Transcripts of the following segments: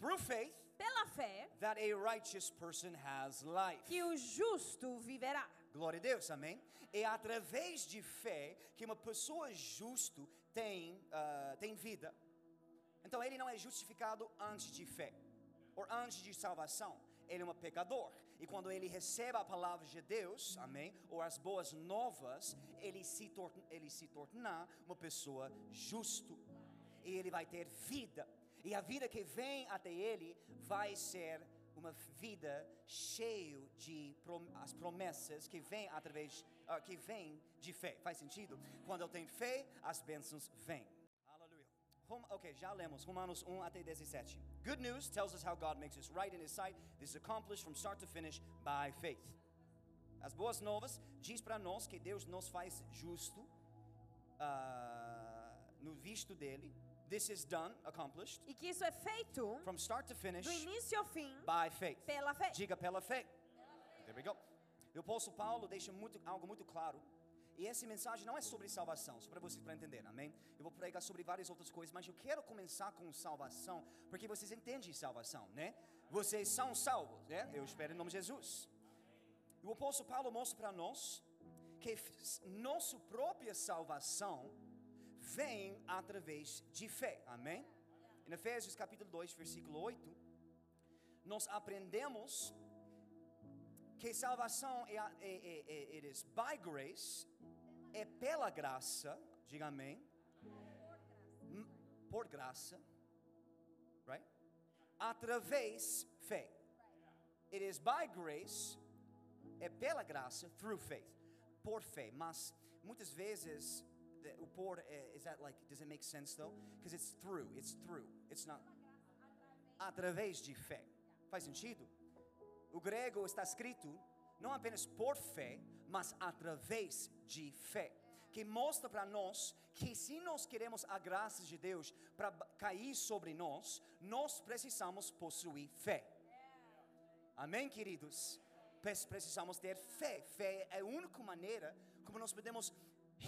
through faith pela fé, that a righteous person has life. que o justo viverá. Glória a Deus, amém? É através de fé que uma pessoa justo tem, ah, tem vida. Então ele não é justificado antes de fé, ou antes de salvação. Ele é um pecador. E quando ele recebe a palavra de Deus, amém? Ou as boas novas, ele se, tor ele se torna uma pessoa justo. E ele vai ter vida. E a vida que vem até ele vai ser uma vida cheia de prom as promessas que vem através ah, que vem de fé. Faz sentido? Quando eu tenho fé, as bênçãos vêm. Aleluia. Ok, já lemos Romanos 1 até 17. Good news tells us how God makes us right in His sight. This is accomplished from start to finish by faith. As boas novas diz para nós que Deus nos faz justo ah, no visto dele. This is done, accomplished, E que isso é feito from start to finish do início ao fim by faith. pela fé. Diga pela fé. There we go. O apóstolo Paulo deixa muito, algo muito claro. E essa mensagem não é sobre salvação, só para vocês para entender, amém? Eu vou pregar sobre várias outras coisas, mas eu quero começar com salvação, porque vocês entendem salvação, né? Vocês são salvos, né? Eu espero em nome de Jesus. E o apóstolo Paulo mostra para nós que nossa própria salvação vem através de fé, amém? Em Efésios capítulo 2, versículo 8, nós aprendemos que salvação é, é, é, é by grace, é pela graça, diga amém, por graça, right? Através fé. It is by grace, é pela graça, through faith, por fé. Mas muitas vezes the- por é, is that like does it make sense though? Because it's through, it's through, it's not através de fé. Faz sentido? O grego está escrito não apenas por fé, mas através de fé. Que mostra para nós que se nós queremos a graça de Deus para cair sobre nós, nós precisamos possuir fé. Amém, queridos? Pre- Precisamos ter fé. Fé é a única maneira como nós podemos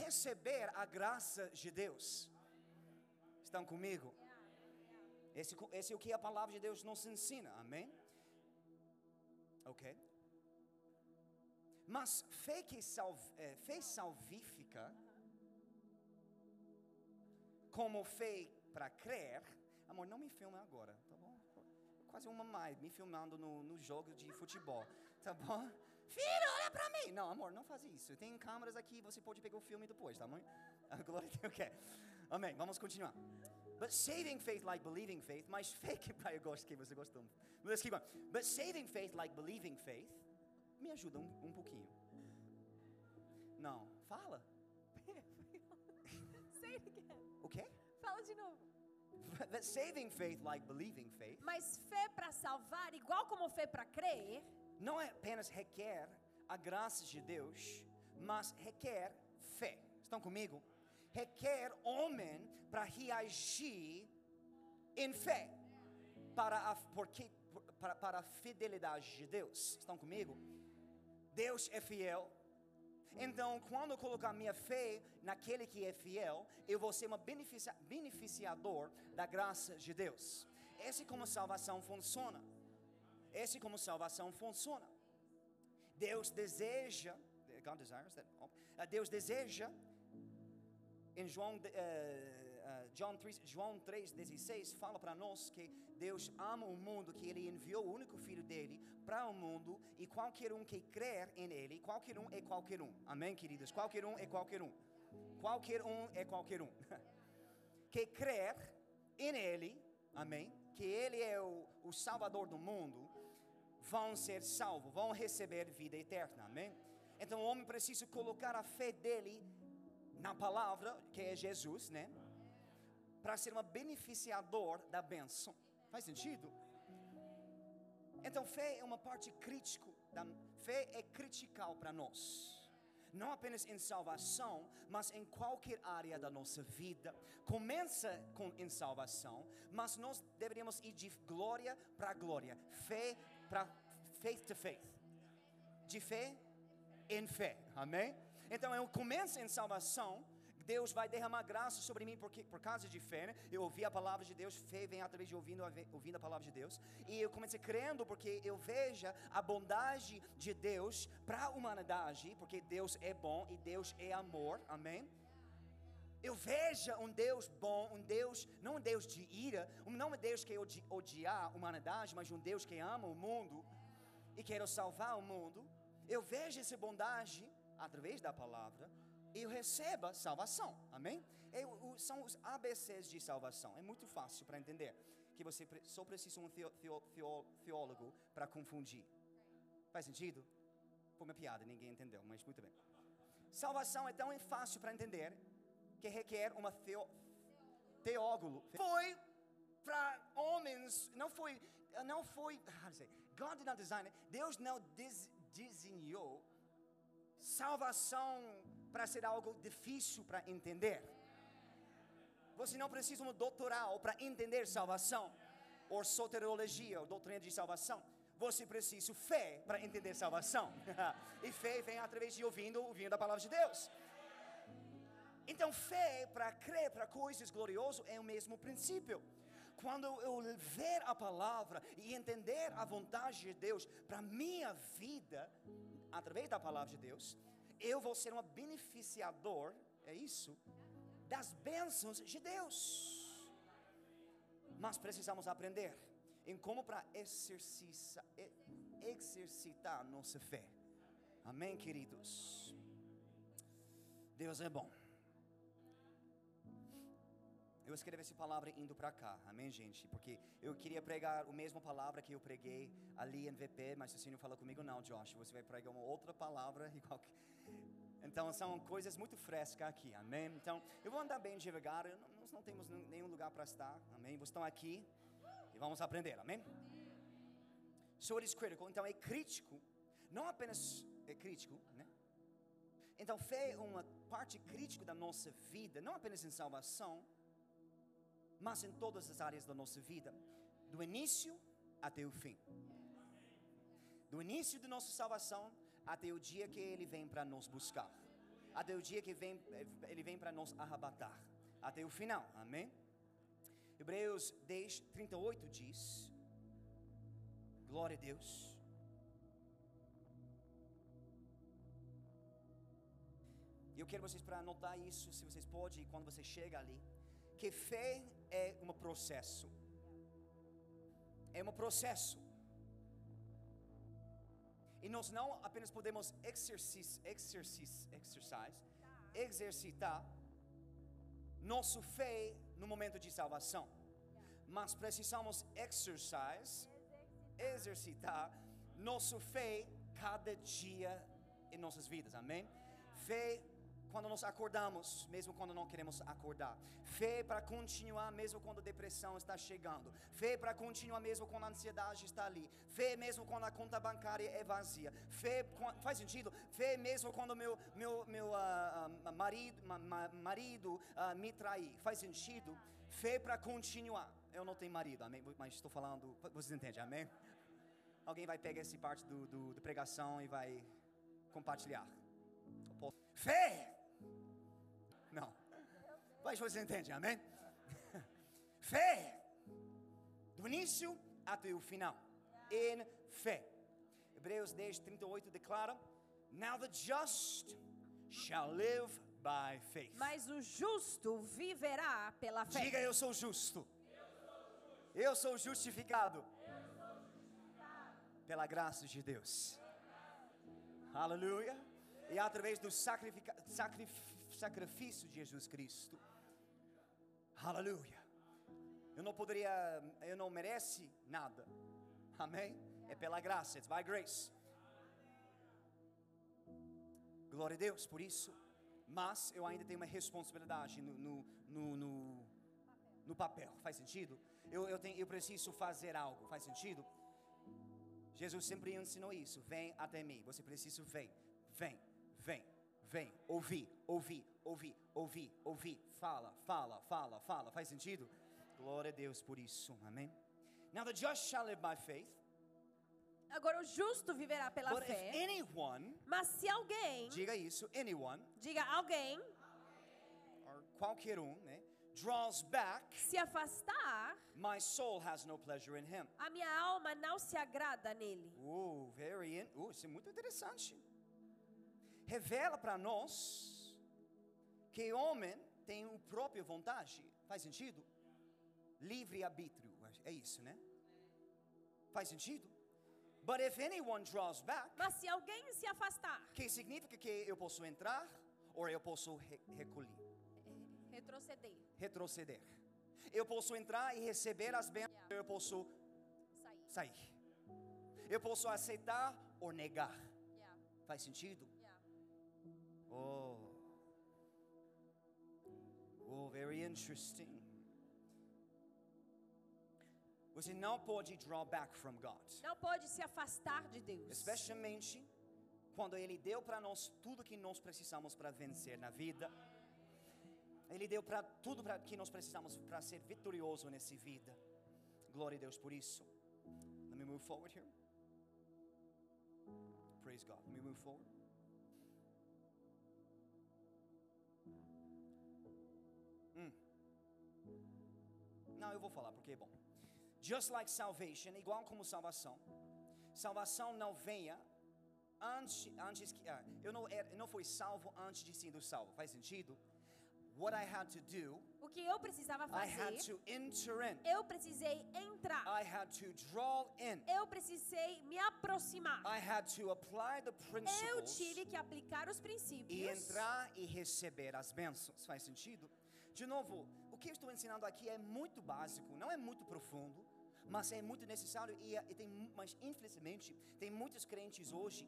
receber a graça de Deus. Estão comigo? Esse, esse é o que a palavra de Deus nos ensina, amém? Ok? Mas fé que salv, eh, fé salvífica, como fé para crer, amor, não me filme agora, tá bom? Quase uma mãe me filmando no, no jogo de futebol, tá bom? Filho, olha pra mim! Não, amor, não faz isso. Tem câmeras aqui, você pode pegar o filme depois, tá bom? A glória a Deus, ok. Amém, vamos continuar. But saving faith like believing faith, mas fé que eu gosto que você gostou. Let's keep going. But saving faith like believing faith, me ajuda um, um pouquinho. Não, fala. Say it again. O quê? Fala de novo. That saving faith like believing faith Mas fé para salvar, igual como fé para crer, não é apenas requer a graça de Deus, mas requer fé. Estão comigo? Requer homem para reagir em fé para a, porque, para, para a fidelidade de Deus. Estão comigo? Deus é fiel. Então, quando eu colocar minha fé naquele que é fiel, eu vou ser um beneficia- beneficiador da graça de Deus. Esse é como salvação funciona. Esse é como salvação funciona. Deus deseja, God desires that, uh, Deus deseja em João, eh, eh, John 3, João 3,16 fala para nós que Deus ama o mundo, que Ele enviou o único Filho dele para o mundo e qualquer um que crer em Ele, qualquer um é qualquer um. Amém, queridos? Qualquer um é qualquer um. Qualquer um é qualquer um. que crer em Ele, amém? Que Ele é o, o Salvador do mundo, vão ser salvos, vão receber vida eterna, amém? Então o homem precisa colocar a fé dele na palavra, que é Jesus, né? Para ser um beneficiador da bênção. Faz sentido? Então, fé é uma parte crítica. Fé é critical para nós. Não apenas em salvação, mas em qualquer área da nossa vida. Começa com em salvação, mas nós deveríamos ir de glória para glória. Fé para faith to faith. De fé em fé. Amém? Então eu começo em salvação, Deus vai derramar graça sobre mim porque, por causa de fé. Né? Eu ouvi a palavra de Deus, fé vem através de ouvindo, ouvindo a palavra de Deus. E eu comecei crendo porque eu veja a bondade de Deus para a humanidade, porque Deus é bom e Deus é amor. Amém? Eu veja um Deus bom, um Deus, não um Deus de ira, não um Deus que odi, odiar a humanidade, mas um Deus que ama o mundo e quer salvar o mundo. Eu vejo essa bondade através da palavra e receba salvação. Amém? O- são os ABCs de salvação. É muito fácil para entender que você só precisa um teo, teo, teólogo para confundir. Faz sentido? Foi uma piada, ninguém entendeu, mas muito bem. Salvação é tão fácil para entender que requer uma teo, teólogo. Foi para homens, não foi, não foi, say, God did not design it. Deus não des, desenhou salvação para ser algo difícil para entender. Você não precisa de um doutoral para entender salvação, ou soteriologia, ou doutrina de salvação. Você precisa de fé para entender salvação. e fé vem através de ouvindo, ouvindo a palavra de Deus. Então, fé para crer para coisas gloriosas é o mesmo princípio. Quando eu ver a palavra e entender a vontade de Deus para minha vida, através da palavra de Deus, eu vou ser um beneficiador, é isso, das bênçãos de Deus. Mas precisamos aprender em como para exercitar, nossa fé. Amém, queridos? Deus é bom. Eu escrevi essa palavra indo para cá, amém, gente? Porque eu queria pregar a mesma palavra que eu preguei ali em VP, mas o Senhor falou comigo: não, Josh, você vai pregar uma outra palavra igual que. Então são coisas muito frescas aqui, amém? Então eu vou andar bem devagar, nós não temos nenhum lugar para estar, amém? Vocês estão aqui e vamos aprender, amém? So it is critical, então é crítico, não apenas é crítico, né? Então fé é uma parte crítica da nossa vida, não apenas em salvação, mas em todas as áreas da nossa vida, do início até o fim. Do início de nossa salvação até o dia que Ele vem para nos buscar, até o dia que vem, Ele vem para nos arrebatar, até o final, amém? Hebreus 10, 38 diz: Glória a Deus. E eu quero vocês para anotar isso, se vocês podem, quando você chega ali, que fé é um processo. É um processo. E nós não apenas podemos exercise, exercitar nosso fé no momento de salvação, mas precisamos exercise, exercitar nosso fé cada dia em nossas vidas, amém? Fé quando nós acordamos, mesmo quando não queremos acordar. Fé para continuar mesmo quando a depressão está chegando. Fé para continuar mesmo quando a ansiedade está ali. Fé mesmo quando a conta bancária é vazia. Fé faz sentido? Fé mesmo quando meu meu meu ah, marido ma- ma- marido ah, me trair. Faz sentido? Fé para continuar. Eu não tenho marido, amém? Mas estou falando, vocês entendem, amém? Alguém vai pegar essa parte do, do, do pregação e vai compartilhar. Fé! Não. Mas você entende, amém? Fé! Do início até o final. Em fé. Hebreus 10, 38 declara: Now the just shall live by faith. Mas o justo viverá pela fé. Diga eu sou justo. Eu sou justificado. Pela graça de Deus. Aleluia. E através do sacrifício de Jesus Cristo. Aleluia. Eu não poderia, eu não merece nada. Amém? É pela graça, it's by grace. Glória a Deus por isso. Mas eu ainda tenho uma responsabilidade no, no, no, no, no papel. Faz sentido? Eu, eu, tenho, eu preciso fazer algo. Faz sentido? Jesus sempre ensinou isso. Vem até mim. Você precisa vem, vem, vem, vem. Ouvir, ouvir, ouvir, ouvir, ouvir. Fala, fala, fala, fala. Faz sentido? Glória a Deus por isso. Amém. Now the just shall live by faith. Agora o justo viverá pela But if fé. anyone, Mas se alguém, diga isso, anyone, diga alguém, qualquer um, né? Draws back, se afastar, my soul has no pleasure in him. a minha alma não se agrada nele. Uh, very in, uh, isso é muito interessante. Revela para nós que homem tem o próprio vontade. Faz sentido? Livre arbítrio, é isso, né? Faz sentido? But if anyone draws back, Mas se alguém se afastar, que significa que eu posso entrar ou eu posso re recolher, retroceder, retroceder. Eu posso entrar e receber as bênçãos, Yeah. eu posso sair. sair. Eu posso aceitar ou negar. Yeah, Faz sentido? Oh. Oh, very interesting. Você não pode draw back from God. Não pode se afastar de Deus. Especialmente quando Ele deu para nós tudo que nós precisamos para vencer na vida. Ele deu para tudo pra, que nós precisamos para ser vitorioso nessa vida. Glória a Deus por isso. Let me move forward here. Praise God. Let me move forward. Hum. Não, eu vou falar porque é bom. Just like salvation, igual como salvação. Salvação não venha antes, antes que ah, eu não eu não fui salvo antes de ser salvo. Faz sentido? What I had to do, O que eu precisava I had fazer, to enter in. eu precisei entrar. I had to draw in. Eu precisei me aproximar. I had to apply the Eu principles tive que aplicar os e princípios. entrar e receber as bênçãos. Faz sentido? De novo, o que eu estou ensinando aqui é muito básico, não é muito profundo, mas é muito necessário e, e tem, mas infelizmente tem muitos crentes hoje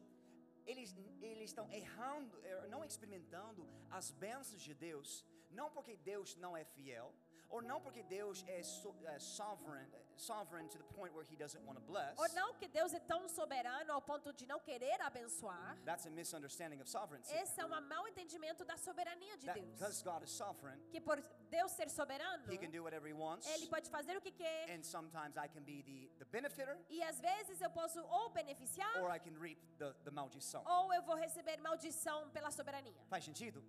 eles, eles estão errando, er, não experimentando as bênçãos de Deus, não porque Deus não é fiel, ou não porque Deus é, so, é sovereign, sovereign to the point where He doesn't want to bless. Ou não que Deus é tão soberano ao ponto de não querer abençoar. That's a misunderstanding of sovereignty. Esse é um mau entendimento da soberania de That, Deus. because God is sovereign, Que por Deus ser soberano, He can do whatever He wants. Ele pode fazer o que quer. And sometimes I can be the, the benefiter E às vezes eu posso ou beneficiar, or I can reap the, the maldição. ou eu vou receber maldição pela soberania. Faz sentido?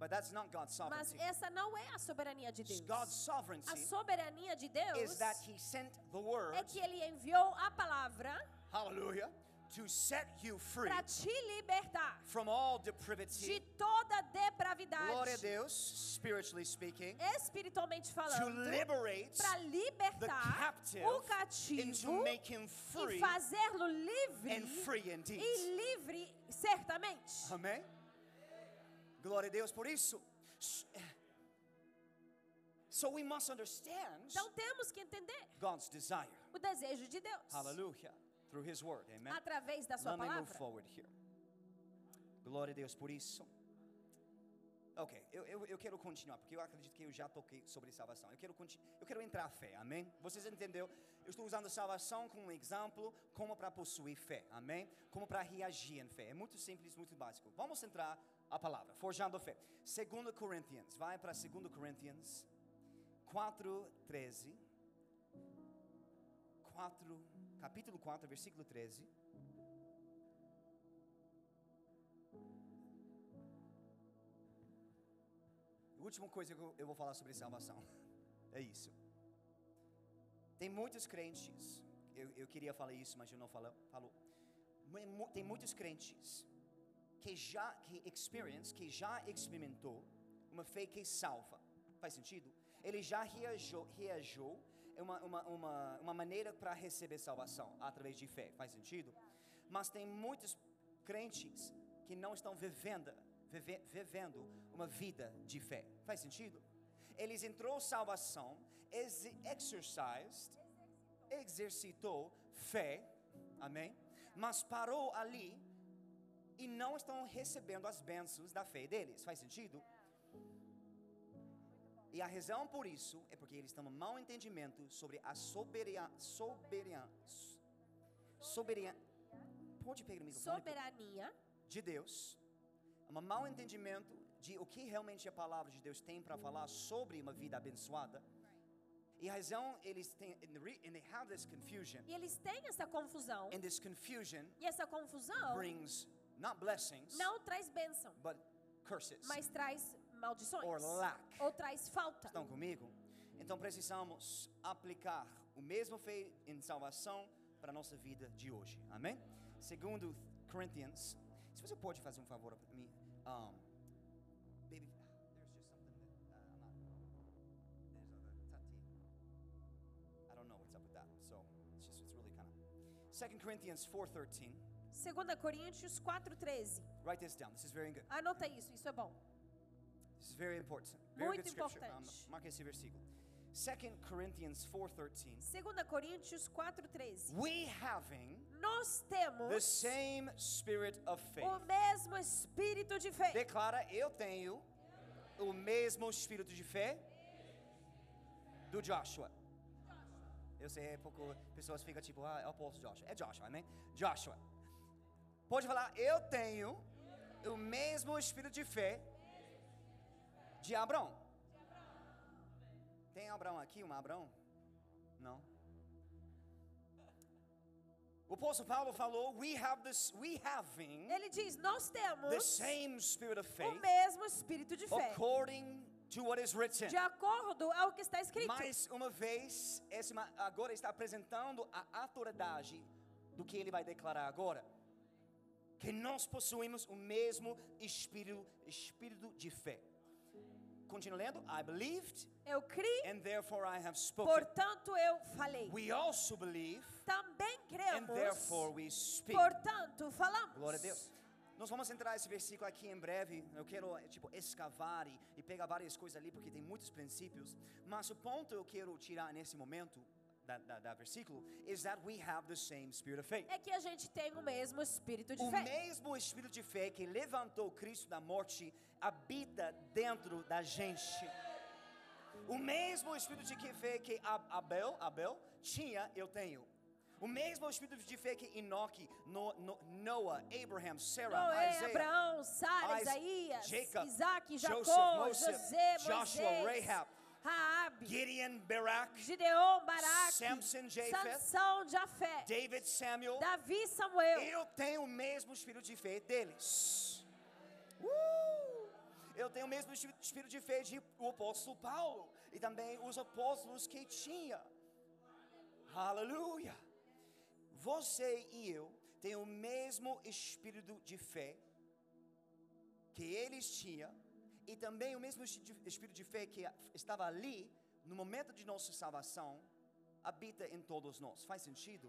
But that's not God's Mas sovereignty. essa não é a soberania de Deus. God's A sovereignty soberania de Deus is that He sent the word, é que Ele enviou a palavra hallelujah, to set you free para te libertar from all de depravity. toda Glória a depravidade, Deus, spiritually speaking, espiritualmente to falando, liberate para the libertar captive o cativo to make him e free fazê-lo livre and free indeed. e livre certamente. Amém? Glória a Deus por isso. S- So we must understand Então temos que entender God's desire. o desejo de Deus Hallelujah. Through His Word. Amen. através da sua Let me move palavra. forward here. Glória a Deus por isso. Ok, eu, eu, eu quero continuar, porque eu acredito que eu já toquei sobre salvação. Eu quero, eu quero entrar a fé, amém? Vocês entenderam? Eu estou usando salvação como um exemplo, como para possuir fé, amém? Como para reagir em fé. É muito simples, muito básico. Vamos entrar a palavra, forjando a fé. 2 Corinthians, vai para 2 Corinthians 4, 13. 4, capítulo 4, versículo 13. A última coisa que eu- vou falar sobre salvação é isso. Tem muitos crentes, eu, eu queria falar isso, mas eu não falo, mu- Tem muitos crentes que já que experience, que já experimentou uma fé que salva. Faz sentido? Ele já reagiu, reagiu é uma, uma, uma, uma maneira para receber salvação através de fé. Faz sentido? Mas tem muitos crentes que não estão vivendo, vive- vivendo uma vida de fé. Faz sentido? Eles entrou salvação, ex exercised, exercitou fé, amém? Mas parou ali e não estão recebendo as bênçãos da fé deles. Faz sentido? E a razão por isso é porque eles têm um mau entendimento sobre a soberania, soberania, soberania, pode pegar o microfone? Soberania de Deus, um mau entendimento de o que realmente a palavra de Deus tem para falar sobre uma vida abençoada. E a razão eles têm, and the re- and they have this confusion, e eles têm essa confusão. and this confusion E essa confusão brings not blessings, não traz bênção, but curses. mas traz maldições. or lack. Ou traz falta. Estão comigo? Então precisamos aplicar o mesmo fé em salvação para a nossa vida de hoje. Amém? Segundo Corinthians, se você pode fazer um favor para mim, um, baby, there's just something that uh, I'm not. There's a tati. I don't know what's up with that. So it's just it's really kind of. Second Corinthians 4:13. 2 Coríntios 4,13. Write this down. This is very good. Anota isso, isso é bom. This is very important. Very Muito good scripture. Um, importante. marca esse versículo. 2 Corinthians 4:13. 2 Coríntios 4,13. We having Nós the temos same spirit of faith. o mesmo espírito de fé. Declara, eu tenho o mesmo espírito de fé do Joshua. Eu sei, é pouco, pessoas ficam tipo, ah, é o apóstolo Joshua. É Joshua, amém? Joshua. Pode falar, eu tenho o mesmo espírito de fé de Abraão. Tem Abraão aqui, um Abraão? Não. O apóstolo Paulo falou, we have this, we having Ele diz: Nós the temos same spirit of o faith mesmo espírito de fé. according to what is written. De acordo ao que está escrito. Mais uma vez, esse agora está apresentando a autoridade do que ele vai declarar agora. Que nós possuímos o mesmo espírito, espírito de fé. Continua lendo. I believed Eu criei, and therefore I have spoken. portanto eu falei. We also believe Também and cremos, therefore we speak. portanto falamos. Glória a Deus. Nós vamos entrar esse versículo aqui em breve. Eu quero eh, tipo escavar e, e pegar várias coisas ali porque tem muitos princípios. Mas o ponto que eu quero tirar nesse momento da, da, da versículo is that we have the same spirit of faith. É que a gente tem o mesmo espírito de O fé. mesmo espírito de fé que levantou Cristo da morte habita dentro da gente. O mesmo espírito de fé que Ab- Abel, Abel tinha, eu tenho. O mesmo espírito de fé que Enoque, No- No- Noah, Abraham, Sarah, Noé, Isaiah, Abraão, Sara, Is- Isaías, Jacob, Isaac, Joseph, Jacó, Moses, José, Joshua, Moisés, Rahab, Gideon, Barak, Gideon, Baraque, Samson, Japheth, Sansão, Jafé, David, Samuel. Davi, Samuel. Eu tenho o mesmo espírito de fé deles. Uh! Eu tenho o mesmo espírito de fé de o apóstolo Paulo e também os apóstolos que tinha. Aleluia. Você e eu têm o mesmo espírito de fé que eles tinham e também o mesmo espírito de fé que estava ali no momento de nossa salvação habita em todos nós. Faz sentido?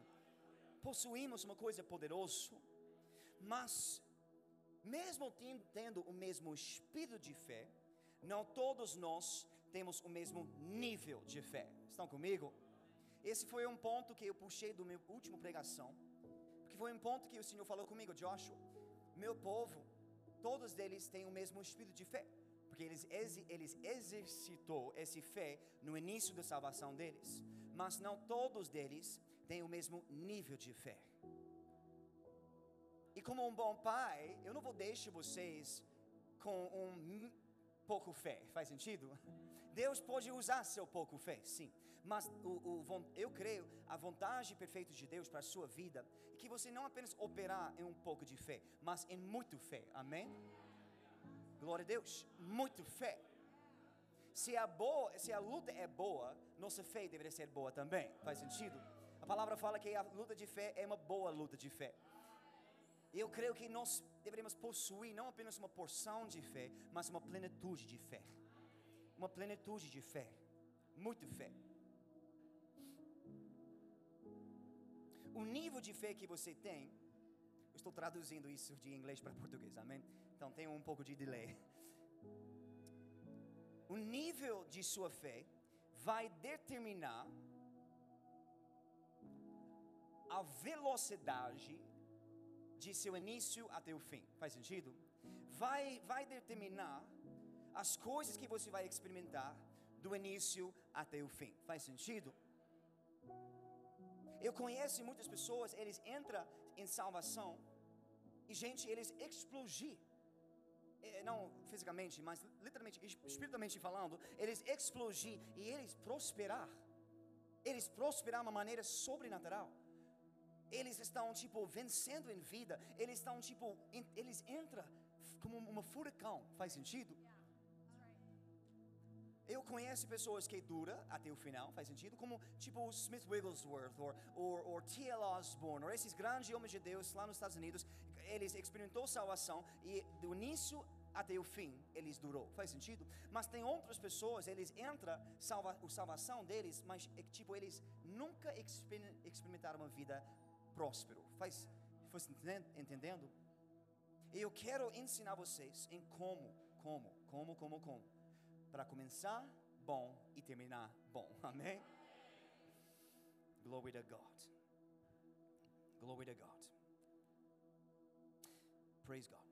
Possuímos uma coisa poderosa, mas mesmo ten- tendo o mesmo espírito de fé, não todos nós temos o mesmo nível de fé. Estão comigo? Esse foi um ponto que eu puxei do meu último pregação, porque foi um ponto que o Senhor falou comigo, Joshua. Meu povo, todos eles têm o mesmo espírito de fé, porque eles, eles exercitou esse fé no início da salvação deles, mas não todos deles têm o mesmo nível de fé. E como um bom pai, eu não vou deixar vocês com um pouco fé. Faz sentido? Deus pode usar seu pouco fé, sim. Mas o, o eu creio a vontade perfeita de Deus para a sua vida é que você não apenas operar em um pouco de fé, mas em muito fé. Amém? Glória a Deus. Muito fé. Se a, boa, se a luta é boa, nossa fé deveria ser boa também. Faz sentido? A palavra fala que a luta de fé é uma boa luta de fé. Eu creio que nós deveríamos possuir não apenas uma porção de fé, mas uma plenitude de fé. Uma plenitude de fé. Muito fé. O nível de fé que você tem, eu estou traduzindo isso de inglês para português, amém? Então tem um pouco de delay. O nível de sua fé vai determinar a velocidade de seu início até o fim. Faz sentido? Vai, vai determinar as coisas que você vai experimentar do início até o fim. Faz sentido? Eu conheço muitas pessoas, eles entram em salvação e, gente, eles explodir. Eh, Não fisicamente, mas literalmente, es- espiritualmente falando, eles explodir e eles prosperar. Eles prosperar de uma maneira sobrenatural eles estão tipo vencendo em vida, eles estão tipo, eles entram como uma furacão, faz sentido? Eu conheço pessoas que dura até o final, faz sentido? Como tipo Smith Wigglesworth ou T.L. Osborne, ou esses grandes homens de Deus lá nos Estados Unidos, eles experimentou salvação e do início até o fim eles durou. Faz sentido? Mas tem outras pessoas, eles entram salva, a salvação deles, mas é, tipo eles nunca exper- experimentaram uma vida próspera. Faz, faz entendendo? E eu quero ensinar vocês em como, como, como, como, como, para começar bom e terminar bom. Amém? Glory to God. Glory to God. Praise God.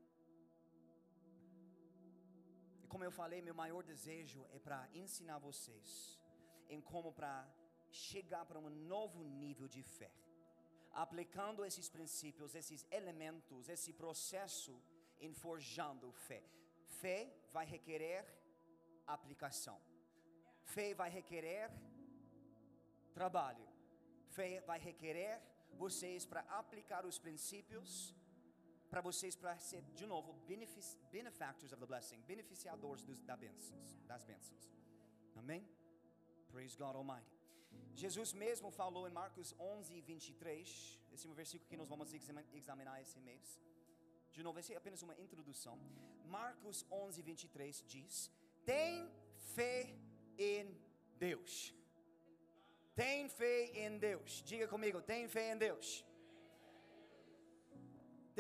E como eu falei, meu maior desejo é para ensinar vocês em como para chegar para um novo nível de fé. Aplicando esses princípios, esses elementos, esse processo em forjando fé. Fé vai requerer aplicação. Fé vai requerer trabalho. Fé vai requerer vocês para aplicar os princípios para vocês para ser de novo benefactors of the blessing, beneficiadores dos, da bênçãos, das bênçãos. Amém? Praise God Almighty. Jesus mesmo falou em Marcos 11, 23, esse é um versículo que nós vamos examinar esse mês. De novo, esse é apenas uma introdução. Marcos 11, 23 diz: Tem fé em Deus. Tem fé em Deus. Diga comigo, tem fé em Deus.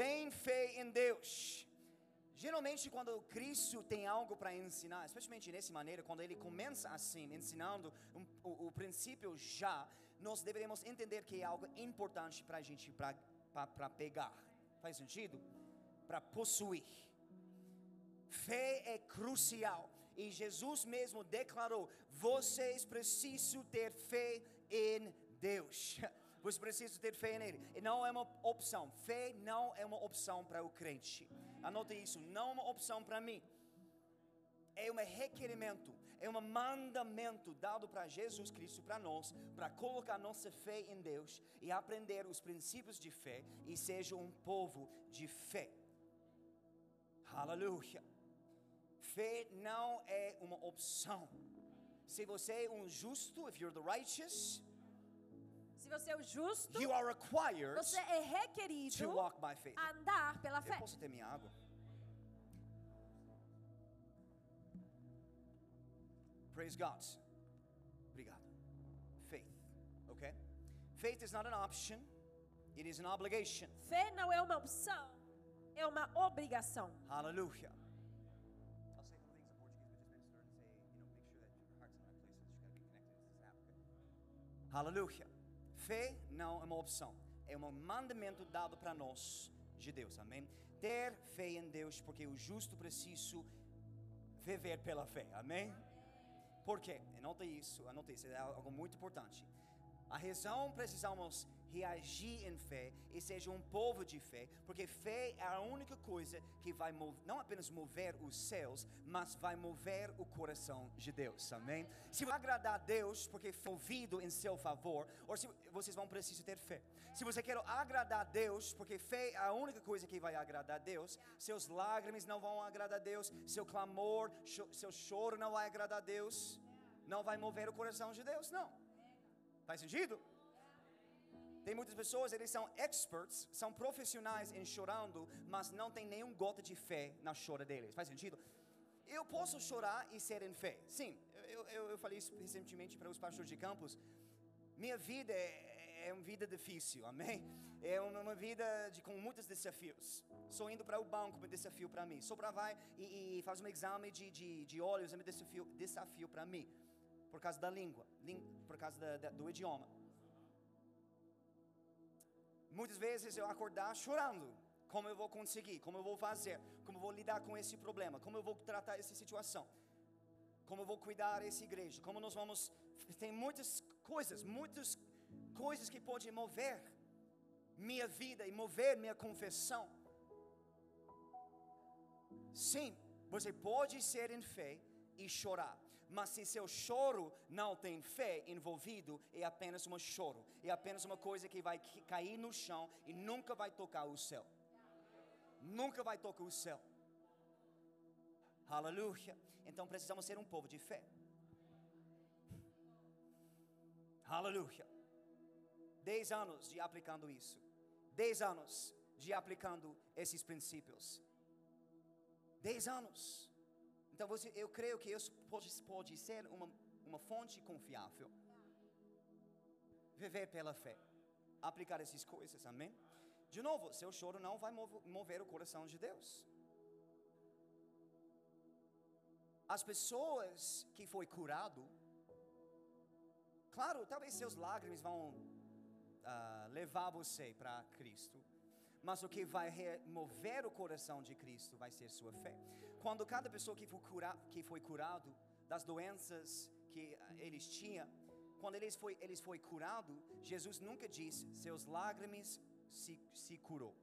Tem fé em Deus. Geralmente, quando Cristo tem algo para ensinar, especialmente nessa maneira, quando ele começa assim, ensinando um, o, o princípio já, nós deveremos entender que é algo importante para a gente para pegar. Faz sentido? Para possuir. Fé é crucial. E Jesus mesmo declarou: vocês precisam ter fé em Deus. Você precisa ter fé nele. E não é uma opção. Fé não é uma opção para o crente. Anote isso. Não é uma opção para mim. É um requerimento. É um mandamento dado para Jesus Cristo, para nós, para colocar nossa fé em Deus e aprender os princípios de fé e seja um povo de fé. Aleluia. Fé não é uma opção. Se você é um justo, if you're the righteous, Se você é o justo, you are required você é requerido to walk by faith. a andar pela Eu fé. posso ter minha água? Praise God. Obrigado. Faith. Okay? Faith is not an option, it is an obligation. Fé não é uma opção, é uma obrigação. Hallelujah. Hallelujah. Fé não é uma opção, é um mandamento dado para nós de Deus, amém? Ter fé em Deus, porque o justo precisa viver pela fé, amém? Por quê? Anota isso, anota isso, é algo muito importante. A razão precisamos reagir em fé e seja um povo de fé, porque fé é a única coisa que vai mov- não apenas mover os céus, mas vai mover o coração de Deus, amém? Se você agradar a Deus, porque foi ouvido em seu favor, ou se vocês vão precisar ter fé. Se você quer agradar a Deus, porque fé é a única coisa que vai agradar a Deus, seus lágrimas não vão agradar a Deus, seu clamor, seu choro não vai agradar a Deus, não vai mover o coração de Deus, não. Faz sentido? Tem muitas pessoas, eles são experts, são profissionais em chorando, mas não tem nenhum gota de fé na chora deles. Faz sentido? Eu posso chorar e ser em fé. Sim, eu, eu, eu falei isso recentemente para os pastores de campos. Minha vida é, é uma vida difícil, amém? É uma, vida de, com muitos desafios. Sou indo para o banco, um desafio para mim. Sou para vai e, e faz um exame de, de, de olhos, um desafio, desafio para mim. Por causa da língua, por causa da- da- do idioma. Muitas vezes eu acordar chorando. Como eu vou conseguir? Como eu vou fazer? Como eu vou lidar com esse problema? Como eu vou tratar essa situação? Como eu vou cuidar dessa igreja? Como nós vamos. Tem muitas coisas, muitas coisas que podem mover minha vida e mover minha confissão. Sim, você pode ser em fé e chorar. Mas se seu choro não tem fé envolvido, é apenas um choro. É apenas uma coisa que vai cair no chão e nunca vai tocar o céu. Nunca vai tocar o céu. Aleluia. Então precisamos ser um povo de fé. Aleluia. Dez anos de aplicando isso. Dez anos de aplicando esses princípios. Dez anos. Então você, eu creio que isso pode, pode ser uma, uma fonte confiável. Viver pela fé. Aplicar essas coisas, amém? De novo, seu choro não vai mover, o coração de Deus. As pessoas que foi curado, claro, talvez seus lágrimas vão ah, levar você para Cristo, mas o que vai remover o coração de Cristo vai ser sua fé. Quando cada pessoa que foi, cura, que foi curado das doenças que ah, eles tinham, quando eles foi, eles foi curado, Jesus nunca disse, seus lágrimas se, se curou,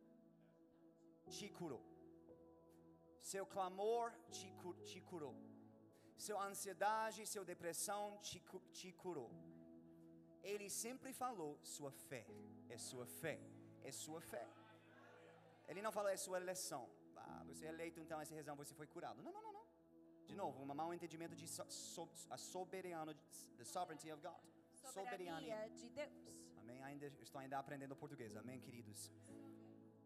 te curou. Seu clamor te, te curou sua ansiedade, sua depressão te, te curou. Ele sempre falou: sua fé, é sua fé, é sua fé. Ele não falou: é sua eleição. Ah, você é eleito, então essa razão você foi curado. Não, não, não, não. De novo, um mau entendimento de so, so, a soberano, the sovereignty of God. Soberania de Deus. Amém. Ainda estou ainda aprendendo português. Amém, queridos.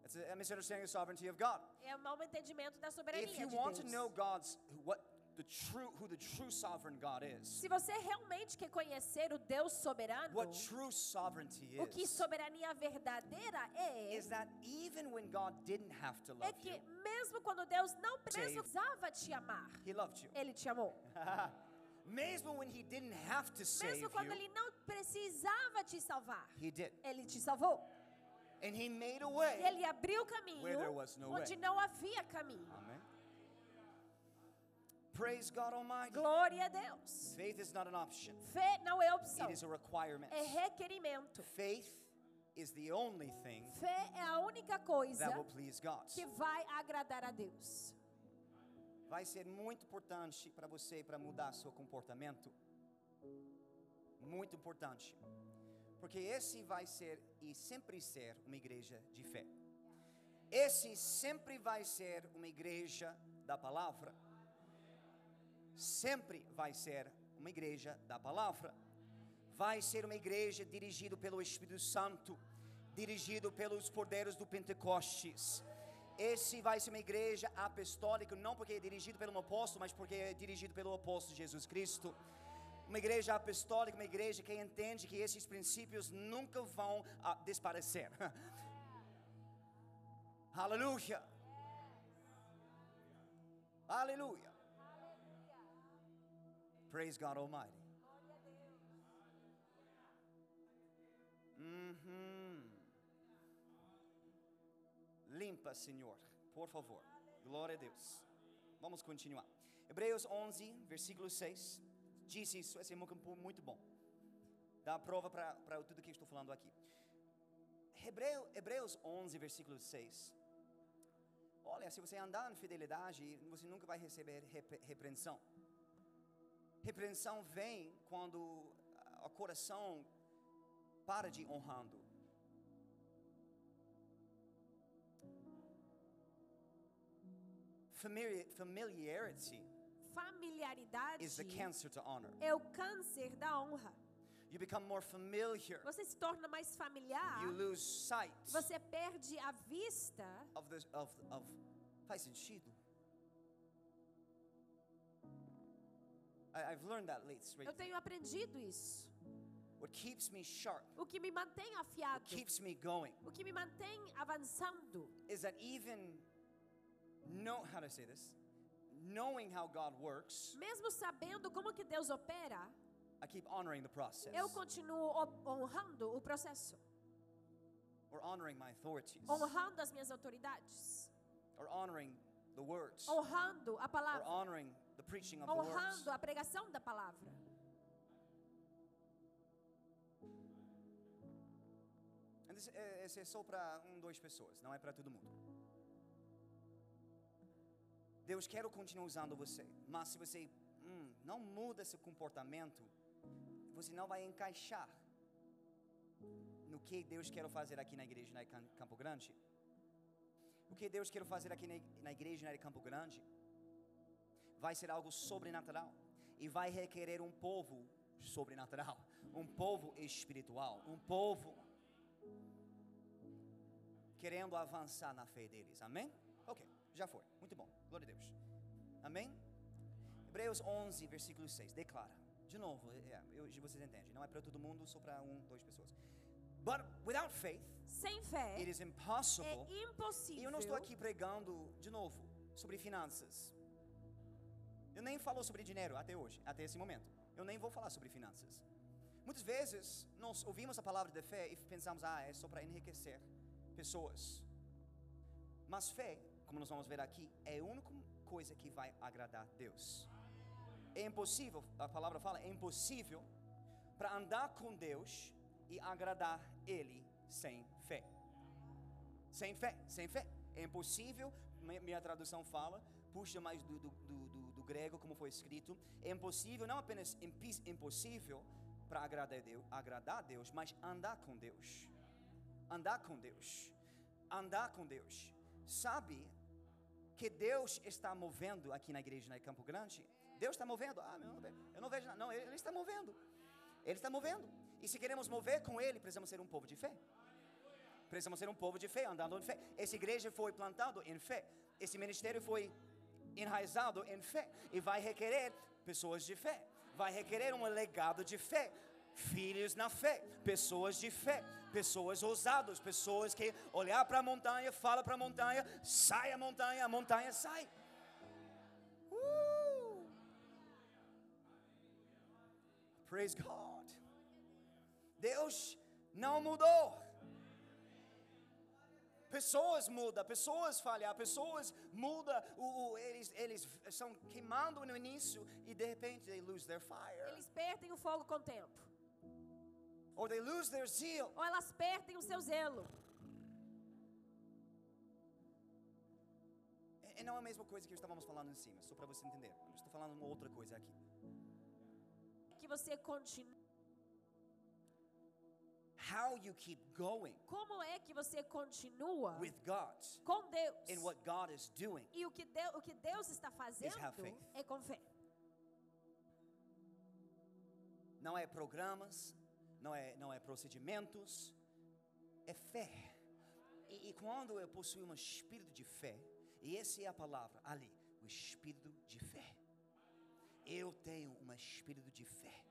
It's a misunderstanding of sovereignty of God. É um mau entendimento da soberania If you de want Deus. to know God's what the true who the true sovereign God is, Se você realmente quer conhecer o Deus soberano, what true sovereignty o que is, soberania verdadeira é, is that even when God didn't have to é love que you, mesmo quando Deus não precisava te amar, He loved you. Ele te amou. Mesmo when He didn't have to save Mesmo quando you, Ele não precisava te salvar, He did. Ele te salvou. And He made a E way. Ele abriu o caminho Where there was no onde way. não havia caminho. Amen. Praise God Almighty. Glória a Deus. Faith is not an option, Fé não é opção, it is a requirement. é requerimento. Faith is the only thing Fé é a única coisa that will please God. que vai agradar a Deus. Vai ser muito importante para você para mudar seu comportamento. Muito importante. Porque esse vai ser e sempre ser uma igreja de fé. Esse sempre vai ser uma igreja da palavra. Sempre vai ser uma igreja da palavra. Vai ser uma igreja dirigida pelo Espírito Santo, dirigido pelos poderes do Pentecostes. Esse vai ser uma igreja apostólica, não porque é dirigido pelo apóstolo, mas porque é dirigido pelo apóstolo Jesus Cristo. Uma igreja apostólica, uma igreja que entende que esses princípios nunca vão ah, desaparecer. Aleluia. Aleluia. Praise God Almighty. Uhum. Limpa, Senhor, por favor. Glória a Deus. Vamos continuar. Hebreus 11, versículo 6. Diz isso, esse é muito bom. Dá prova para tudo que estou falando aqui. Hebreu, Hebreus 11, versículo 6. Olha, se você andar em fidelidade, você nunca vai receber repre- repreensão. Repreensão vem quando o coração para de honrando. Familiar, familiarity Familiaridade is the cancer to honor. é o câncer da honra. You become more familiar. Você se torna mais familiar, You lose sight você perde a vista of this of of faz sentido. I've learned that lately. Eu tenho aprendido isso. What keeps me sharp, O que me mantém afiado, keeps me going, o que me mantém avançando, is that even know how to say this, knowing how God works, mesmo sabendo como que Deus opera, I keep honoring the process. eu continuo ho- honrando o processo, or honoring my authorities. Honrando as minhas autoridades, or honoring the words. Honrando a or palavra, honoring honrando a pregação da palavra. Eh, esse é só para um, duas pessoas, não é para todo mundo. Deus quer continuar usando você, mas se você hum, não muda seu comportamento, você não vai encaixar no que Deus quer fazer aqui na igreja na Cam- Campo Grande. O que Deus quer fazer aqui na, na igreja na Campo Grande vai ser algo sobrenatural e vai requerer um povo sobrenatural, um povo espiritual, um povo querendo avançar na fé deles. Amém? Ok, já foi. Muito bom. Glória a Deus. Amém? Hebreus 11, versículo 6, declara. De novo, é, eu, vocês entendem, não é para todo mundo, só para um, duas pessoas. But without faith, Sem fé it is impossible. é impossível. E eu não estou aqui pregando, de novo, sobre finanças. Eu nem falo sobre dinheiro até hoje, até esse momento. Eu nem vou falar sobre finanças. Muitas vezes nós ouvimos a palavra de fé e pensamos, ah, é só para enriquecer pessoas. Mas fé, como nós vamos ver aqui, é a única coisa que vai agradar Deus. É impossível, a palavra fala, é impossível para andar com Deus e agradar Ele sem fé. Sem fé, sem fé. É impossível, mi- minha tradução fala, puxa mais do, do- do grego, como foi escrito. É impossível, não apenas impossível para agradar Deus, agradar a Deus, mas andar com Deus. Andar com Deus. Andar com Deus. Sabe que Deus está movendo aqui na igreja na Campo Grande? Deus está movendo. Ah, eu não vejo, eu não vejo nada. Não, ele está movendo. Ele está movendo. E se queremos mover com Ele, precisamos ser um povo de fé. Precisamos ser um povo de fé, andando em fé. Essa igreja foi plantada em fé. Esse ministério foi enraizado em fé. E vai requerer pessoas de fé. Vai requerer um legado de fé. Filhos na fé. Pessoas de fé. Pessoas ousadas. Pessoas que olhar para a montanha, fala para a montanha, sai a montanha, a montanha sai. Uh! Praise God. Deus não mudou. Pessoas mudam, pessoas falham, pessoas mudam. O, o- eles, eles são queimando no início e de repente they lose their fire. Eles perdem o fogo com o tempo. Or they lose their zeal. Ou elas perdem o seu zelo. E- não é a mesma coisa que estávamos falando em cima, só para você entender. Eu estou falando uma outra coisa aqui. Que você continua. How you keep going Como é que você continua with God com Deus? in what God is doing. E o que, Deus, o que Deus está fazendo é com fé. Não é programas, não é, não é procedimentos, é fé. E, e quando eu possuo um espírito de fé, e essa é a palavra ali, o espírito de fé. Eu tenho um espírito de fé.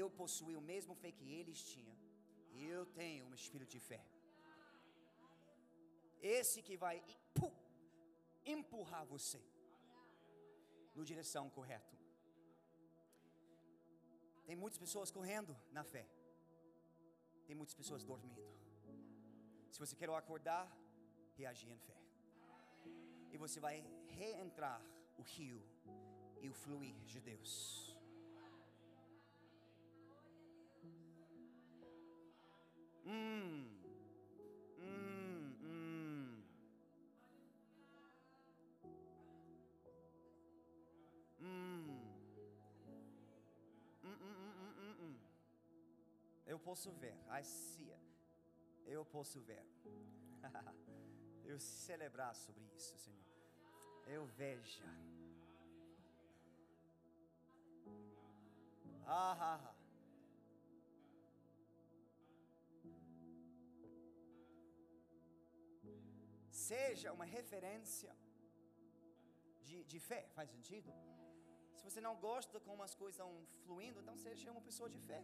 Eu possuí o mesmo fé que eles tinham. E eu tenho um espírito de fé. Esse que vai pu- empurrar você na direção correta. Tem muitas pessoas correndo na fé. Tem muitas pessoas dormindo. Se você quer acordar, reagir em fé. E você vai reentrar o rio e o fluir de Deus. Hum. Hum, hum. Hum. Hum, hum, hum, hum, hum, hum. Eu posso ver, I see. Eu posso ver. Eu celebrar sobre isso, Senhor. Eu veja. Ah, ah, ah. Seja uma referência de, de fé, faz sentido? Se você não gosta como as coisas estão fluindo, então seja uma pessoa de fé.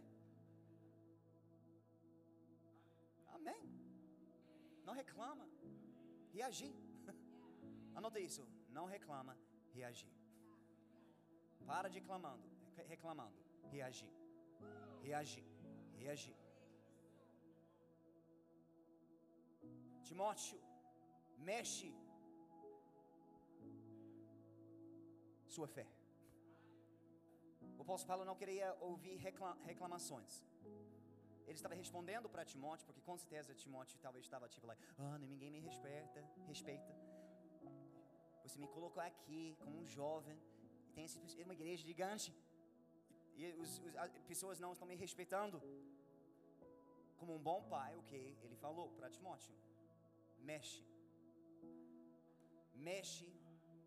Amém. Não reclama, reagir. Anota isso. Não reclama, reagir. Para de clamando, re- reclamando, reagir. Reagir, reagir. Timóteo, mexe sua fé. O apóstolo Paulo não queria ouvir recla- reclamações. Ele estava respondendo para Timóteo, porque com certeza Timóteo talvez estava tipo lá, ah, ninguém me respeita, respeita. Você me colocou aqui como um jovem, e tem uma igreja gigante, e os- os- as pessoas não estão me respeitando. Como um bom pai, o que ele falou para Timóteo? Mexe mexe.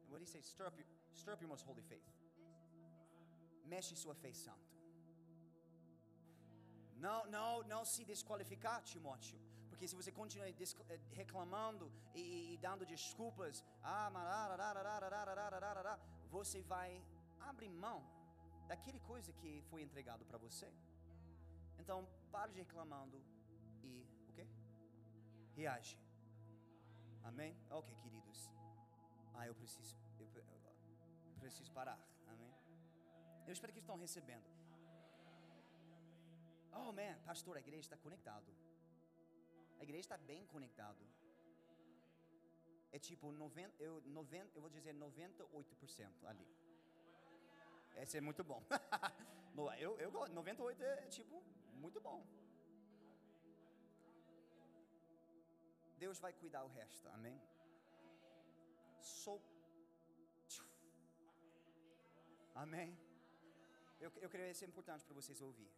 What did he say? Stir up your, stir up your most holy faith. Mexe sua fé, santo. Não, não, não se desqualificar, Timóteo. Porque se você continuar reclamando e, e, dando desculpas, ah, você vai abrir mão daquele coisa que foi entregado para você. Então, pare de reclamando e o quê? Reage. Amém? Ok, querido. Ah, eu preciso, eu, pre- eu preciso parar. Amém? Eu espero que estão recebendo. Oh, man, pastor, a igreja está conectado. A igreja está bem conectado. É tipo 90, eu, 90, eu vou dizer 98% ali. Esse é muito bom. Eu, eu, gosto- 98 é tipo muito bom. Deus vai cuidar o resto, amém? Sou. Amém? Eu, eu creio que isso é importante para vocês ouvir.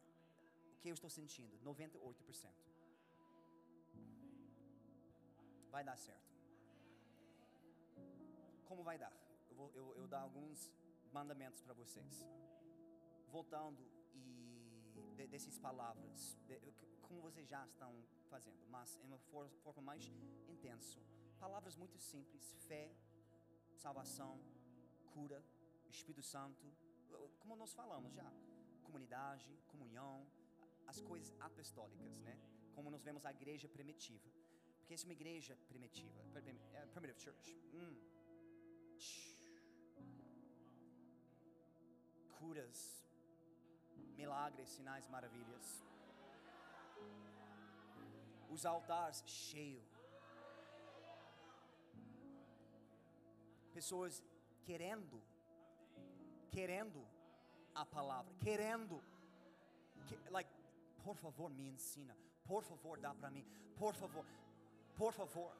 O que eu estou sentindo? 98%. Vai dar certo. Como vai dar? Eu vou eu, eu dar alguns mandamentos para vocês. Voltando e de, desses palavras, de- como vocês já estão fazendo, mas em uma for- forma mais intensa. Palavras muito simples: fé, salvação, cura, Espírito Santo, como nós falamos já, comunidade, comunhão, as coisas apostólicas, né? Como nós vemos a igreja primitiva, porque essa é uma igreja primitiva, prim- prim- é, primitive church. Hum. Curas, milagres, sinais, maravilhas. Os altares cheios. Pessoas querendo, querendo a palavra, querendo, que, like, por favor me ensina, por favor dá para mim, por favor, por favor.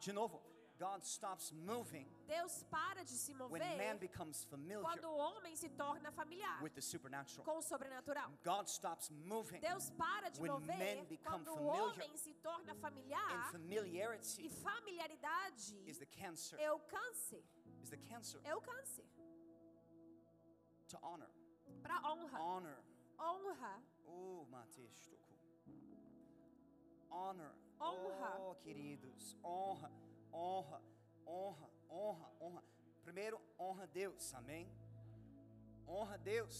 De novo, God stops moving Deus para de se when man mover becomes familiar quando o homem se torna familiar with the supernatural. com o sobrenatural. God stops moving Deus para de When mover men become quando o familiar- homem se torna and familiar. familiarity E familiaridade is the cancer, é o câncer. is the cancer É o câncer. to honor. Para honra. Honor. Honra. Oh, Matestuku. Honor. Honra. Oh, queridos. Honra, honra, honra, honra, honra. Primeiro, honra Deus. Amém? Honra Deus.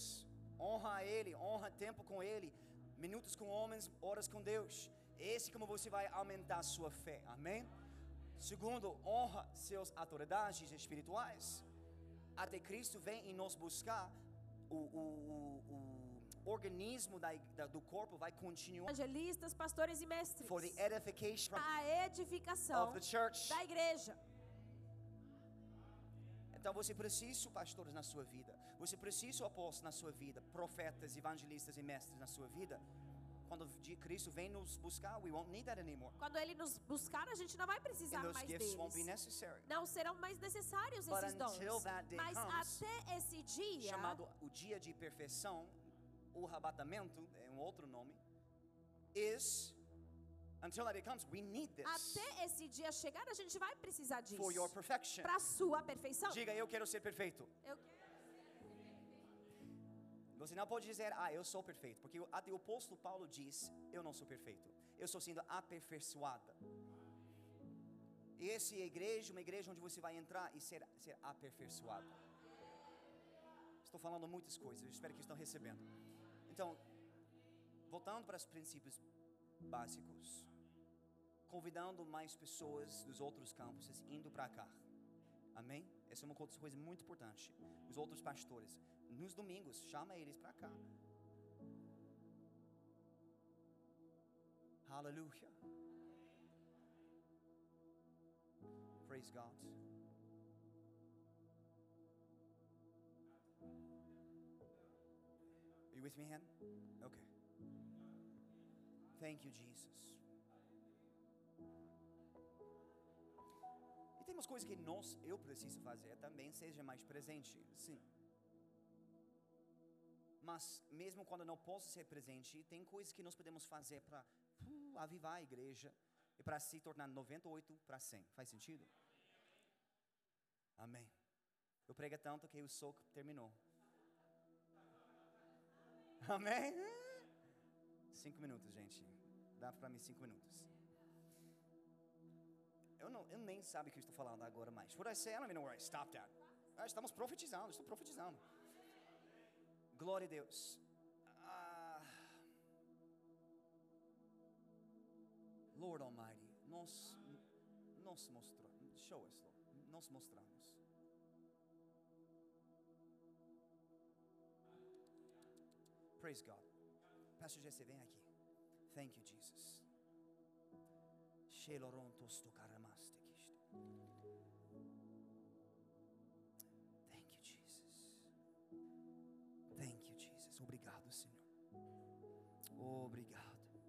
Honra a Ele. Honra tempo com Ele. Minutos com homens, horas com Deus. Esse como você vai aumentar a sua fé. Amém? Segundo, honra seus autoridades espirituais. Até Cristo vem e nos buscar. O, o, o, o organismo da, da- do corpo vai continuar Evangelistas, pastores e mestres. for the edification A edificação of the church. da igreja. Então você precisa pastores na sua vida. Você precisa apóstolos na sua vida, profetas, evangelistas e mestres na sua vida. Quando Cristo vem nos buscar, we won't need that anymore. Quando ele nos buscar, a gente não vai precisar mais deles. Não serão mais necessários But esses dons. Mas comes, até esse dia, Chamado o dia de perfeição, o arrebatamento, é um outro nome, is until that comes, we need this até esse dia chegar, a gente vai precisar disso. for your perfection. Para sua perfeição. Diga, eu quero ser perfeito. Eu Você não pode dizer, ah, eu sou perfeito, porque até o apóstolo Paulo diz, eu não sou perfeito, eu estou sendo aperfeiçoada. E essa é a igreja, uma igreja onde você vai entrar e ser, ser aperfeiçoado. Estou falando muitas coisas, espero que estão recebendo. Então, voltando para os princípios básicos, convidando mais pessoas dos outros campuses indo para cá. Amém? Essa é uma coisa muito importante. Os outros pastores, nos domingos, chama eles para cá. Aleluia. Praise God. With me, Han? Okay. Thank you, Jesus. E tem umas coisas que nós, eu preciso fazer também, seja mais presente, sim. Mas mesmo quando não posso ser presente, tem coisas que nós podemos fazer para avivar a igreja e para se tornar 98 para 100. Faz sentido? Amém. Eu prego tanto que o soco terminou. Amém? Cinco minutos, gente. Dá para mim cinco minutos. Eu, não, eu nem sabe o que estou falando agora mais. What I say, I don't know where I stopped at. Ah, estamos profetizando, estou profetizando. Glória a Deus. Ah, Lord Almighty, nós nos mostrou, show us, Lord, nós mostramos. Praise God. Pastor Jesse, vem aqui. Thank you, Jesus. Thank you, Jesus. Thank you, Jesus. Obrigado, Senhor. Obrigado.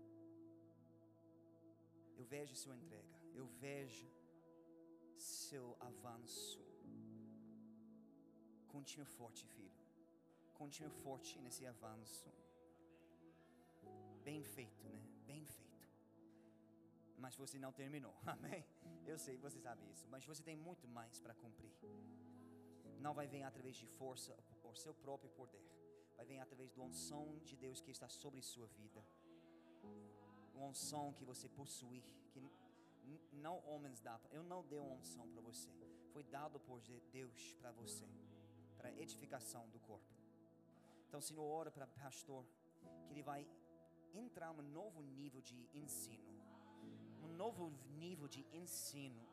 Eu vejo sua entrega. Eu vejo seu avanço. Continue forte, filho. Continue forte nesse avanço. Bem feito, né? Bem feito. Mas você não terminou, amém? Eu sei, você sabe isso. Mas você tem muito mais para cumprir. Não vai vir através de força ou seu próprio poder. Vai vir através do unção de Deus que está sobre sua vida. Uma unção que você possui, que não homens dá. Eu não dei uma unção para você. Foi dado por Deus para você, para edificação do corpo. Então, Senhor, ora para o pastor que ele vai entrar num novo nível de ensino, um novo nível de ensino,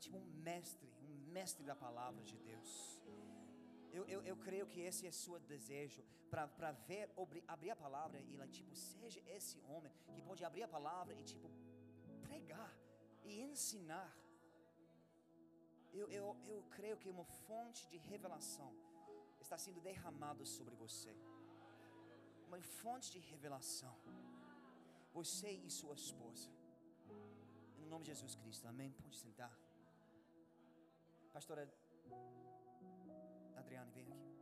tipo um mestre, um mestre da palavra de Deus. Eu, eu, eu creio que esse é seu desejo para ver, abrir a palavra e tipo, seja esse homem que pode abrir a palavra e tipo pregar e ensinar. Eu, eu, eu creio que uma fonte de revelação está sendo derramada sobre você. Uma fonte de revelação. Você e sua esposa. Em nome de Jesus Cristo, amém? Pode sentar. Pastora Adriane, vem aqui.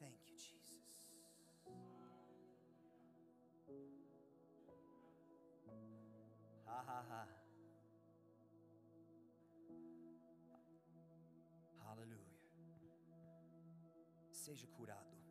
Thank you, Jesus. Ha ha ha. Seja curado.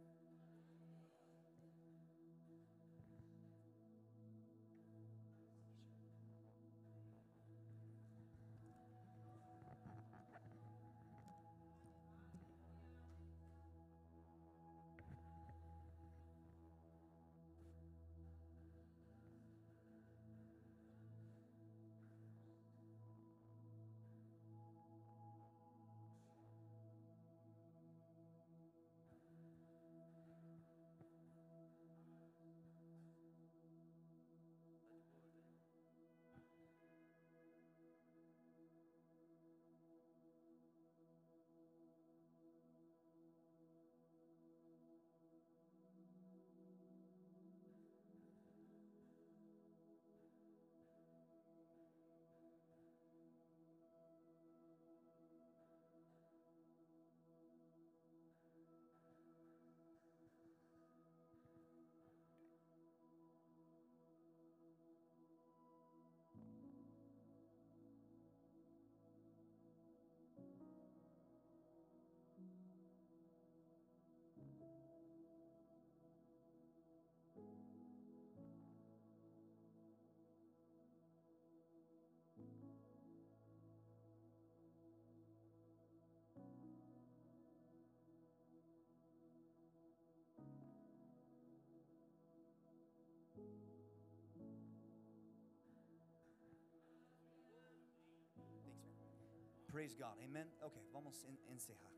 Praise God, amen? Ok, vamos en- encerrar.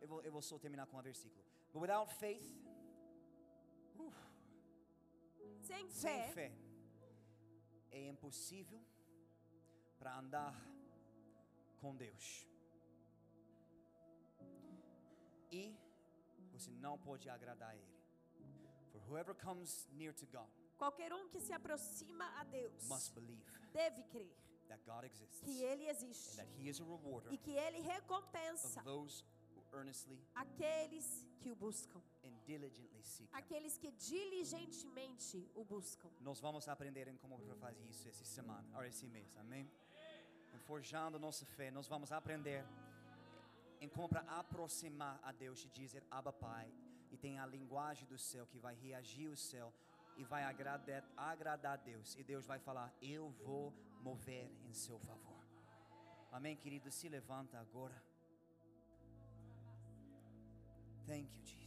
Eu vou, eu vou só terminar com um versículo. But without faith, Sem sem fé, fé, é impossível para andar com Deus. E você não pode agradar a Ele. For whoever comes near to God qualquer um que se aproxima a Deus must believe deve crer that God exists, que Ele existe and that he is a rewarder e que Ele recompensa aqueles que o buscam, and diligently seek aqueles que diligentemente o buscam. Nós vamos aprender em como fazer isso essa semana, ou esse mês, amém? Forjando nossa fé, nós vamos aprender em como para aproximar a Deus e dizer Abba Pai e tem a linguagem do céu que vai reagir o céu e vai agradar, agradar a Deus e Deus vai falar eu vou mover em seu favor. Amém, querido? Se levanta agora. Thank you, Jesus.